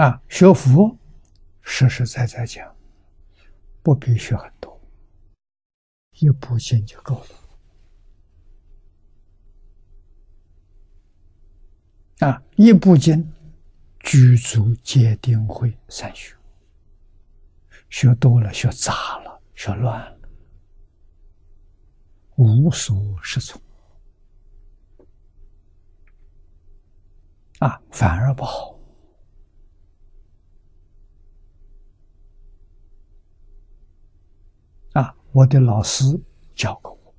啊，学佛实实在在讲，不必学很多，一部经就够了。啊，一部经，具足戒定慧三学，学多了，学杂了，学乱了，无所适从，啊，反而不好。我的老师教过我，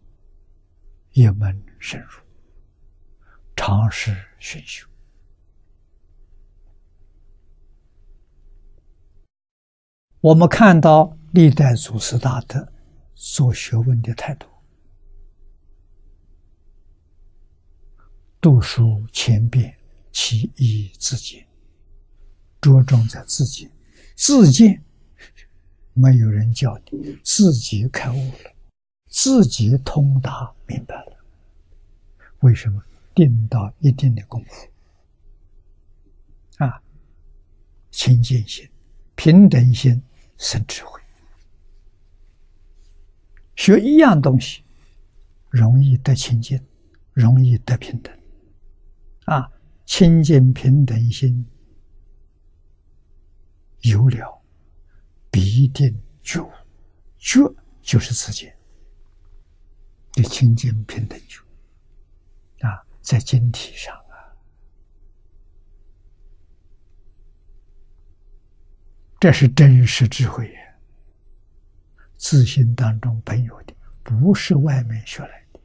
一门深入，尝试熏修。我们看到历代祖师大德做学问的态度，读书千遍，其义自见，着重在自见，自见。没有人教你，自己开悟了，自己通达明白了。为什么定到一定的功夫啊？清净心、平等心生智慧。学一样东西，容易得清净，容易得平等。啊，清净平等心有了。必定觉，觉就是自己的清净平等觉啊，在晶体上啊，这是真实智慧呀，自信当中本有的，不是外面学来的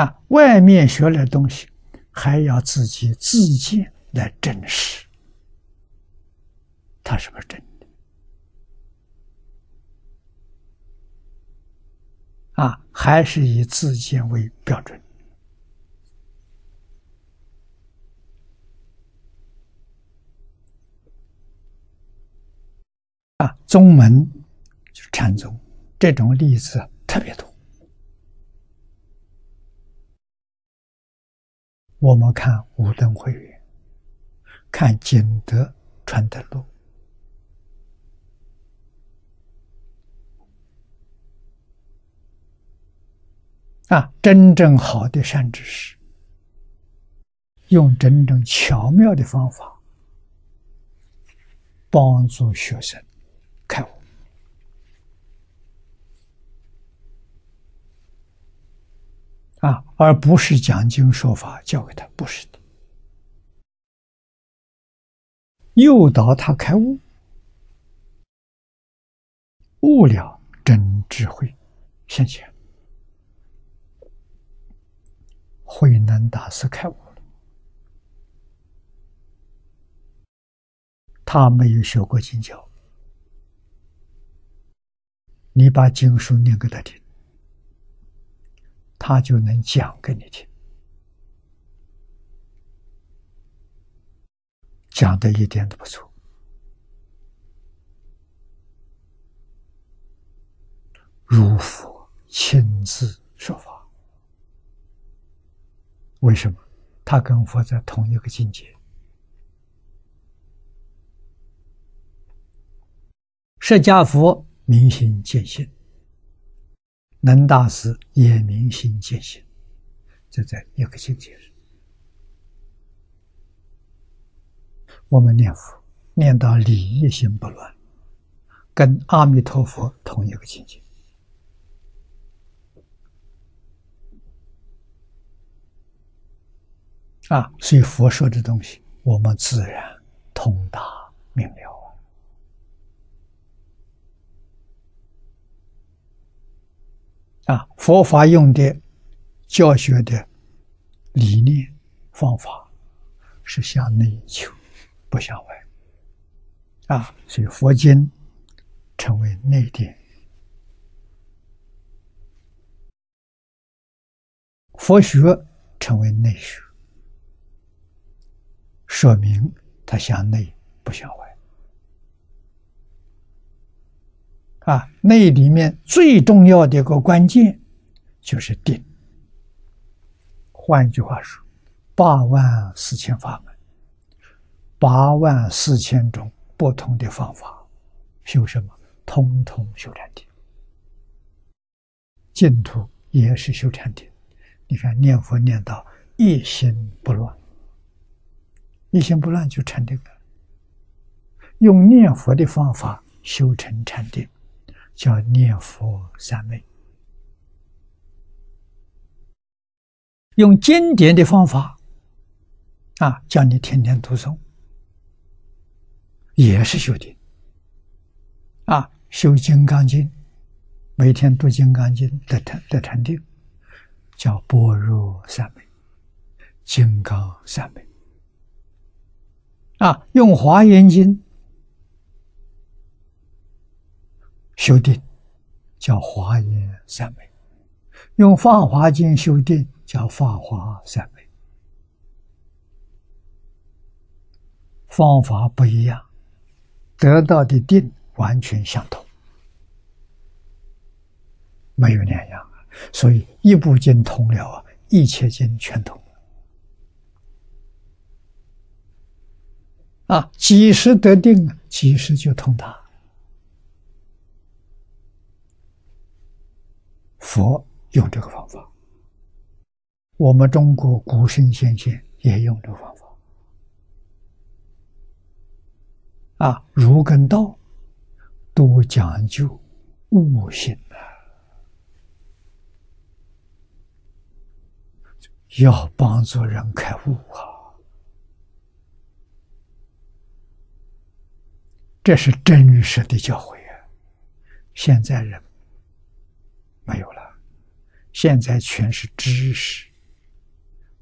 啊，外面学来的东西，还要自己自见来证实。是不是真的？啊，还是以自见为标准？啊，宗门就是禅宗，这种例子特别多。我们看五灯会员，看景德传德录。啊，真正好的善知识，用真正巧妙的方法帮助学生开悟，啊，而不是讲经说法教给他，不是的，诱导他开悟，悟了真智慧现前。慧能大师开悟了，他没有学过经教，你把经书念给他听，他就能讲给你听，讲的一点都不错，如佛亲自说法。为什么？他跟佛在同一个境界。释迦佛明心见性，能大师也明心见性，这在一个境界上。我们念佛念到理一心不乱，跟阿弥陀佛同一个境界。啊，所以佛说的东西，我们自然通达明了啊！佛法用的教学的理念方法是向内求，不向外啊！所以佛经成为内典，佛学成为内学。说明它向内不向外啊，内里面最重要的一个关键就是定。换句话说，八万四千法门，八万四千种不同的方法，修什么？通通修禅定。净土也是修禅定。你看念佛念到一心不乱，一心不乱就禅定了。用念佛的方法修成禅定，叫念佛三昧。用经典的方法，啊，叫你天天读诵，也是修定。啊，修《金刚经》，每天读《金刚经》得禅得禅定，叫般若三昧、金刚三昧。啊，用《华严经》修定，叫华严三昧；用《法华经》修定。叫法华三昧，方法不一样，得到的定完全相同，没有两样。所以一部经通了啊，一切经全通啊。几时得定啊？几时就通达。佛用这个方法。我们中国古圣先贤也用这个方法，啊，儒跟道都讲究悟性啊，要帮助人开悟啊，这是真实的教诲啊。现在人没有了，现在全是知识。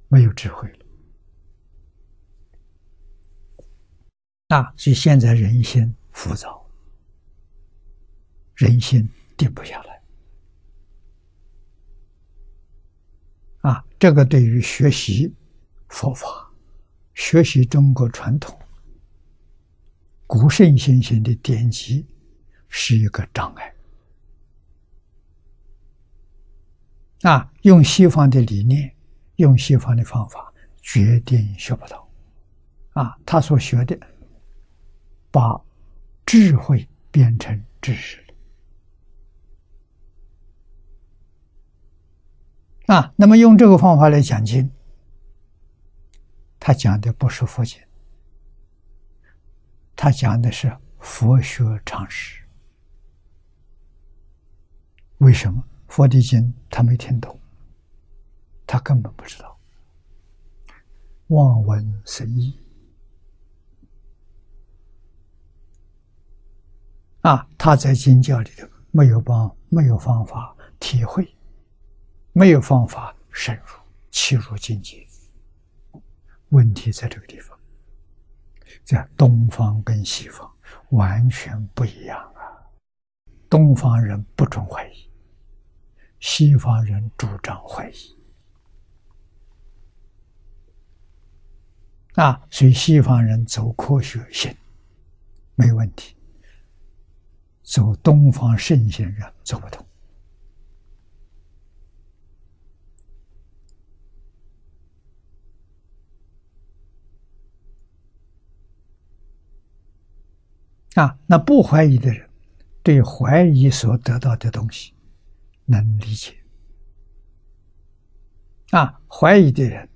没有智慧了，啊！所以现在人心浮躁，人心定不下来，啊！这个对于学习佛法、学习中国传统、古圣先贤的典籍，是一个障碍。啊！用西方的理念。用西方的方法，决定学不到。啊，他所学的，把智慧变成知识。啊，那么用这个方法来讲经，他讲的不是佛经，他讲的是佛学常识。为什么佛的经他没听懂？他根本不知道，望闻生义啊！他在经教里头没有帮，没有方法体会，没有方法深入切入境界。问题在这个地方，在东方跟西方完全不一样啊！东方人不准怀疑，西方人主张怀疑。啊，所以西方人走科学性没问题，走东方圣贤人走不通。啊，那不怀疑的人，对怀疑所得到的东西能理解。啊，怀疑的人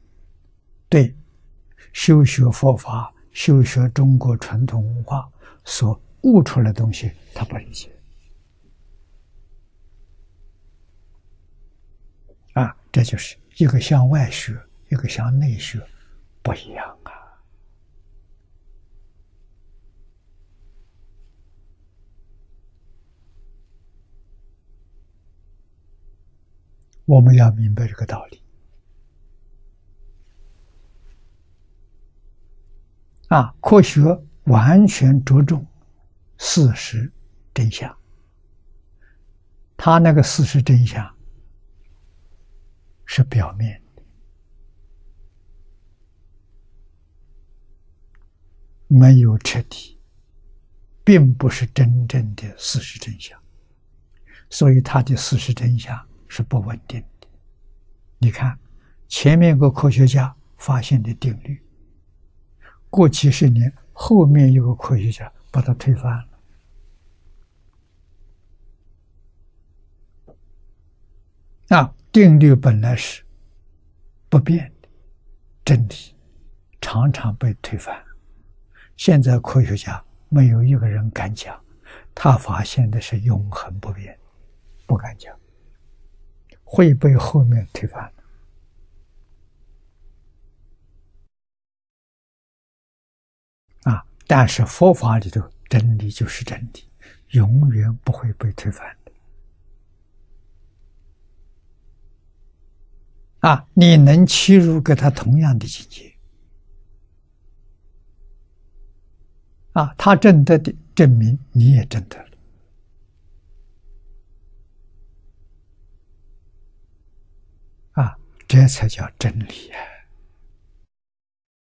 对。修学佛法、修学中国传统文化所悟出来的东西，他不理解。啊，这就是一个向外学，一个向内学，不一样啊！我们要明白这个道理。啊，科学完全着重事实真相。他那个事实真相是表面的，没有彻底，并不是真正的事实真相。所以，他的事实真相是不稳定的。你看，前面一个科学家发现的定律。过几十年，后面有个科学家把它推翻了。啊，定律本来是不变的真理，常常被推翻。现在科学家没有一个人敢讲，他发现的是永恒不变，不敢讲，会被后面推翻。啊！但是佛法里头真理就是真理，永远不会被推翻的。啊！你能切入跟他同样的境界，啊，他证得的证明你也证得了，这才叫真理啊！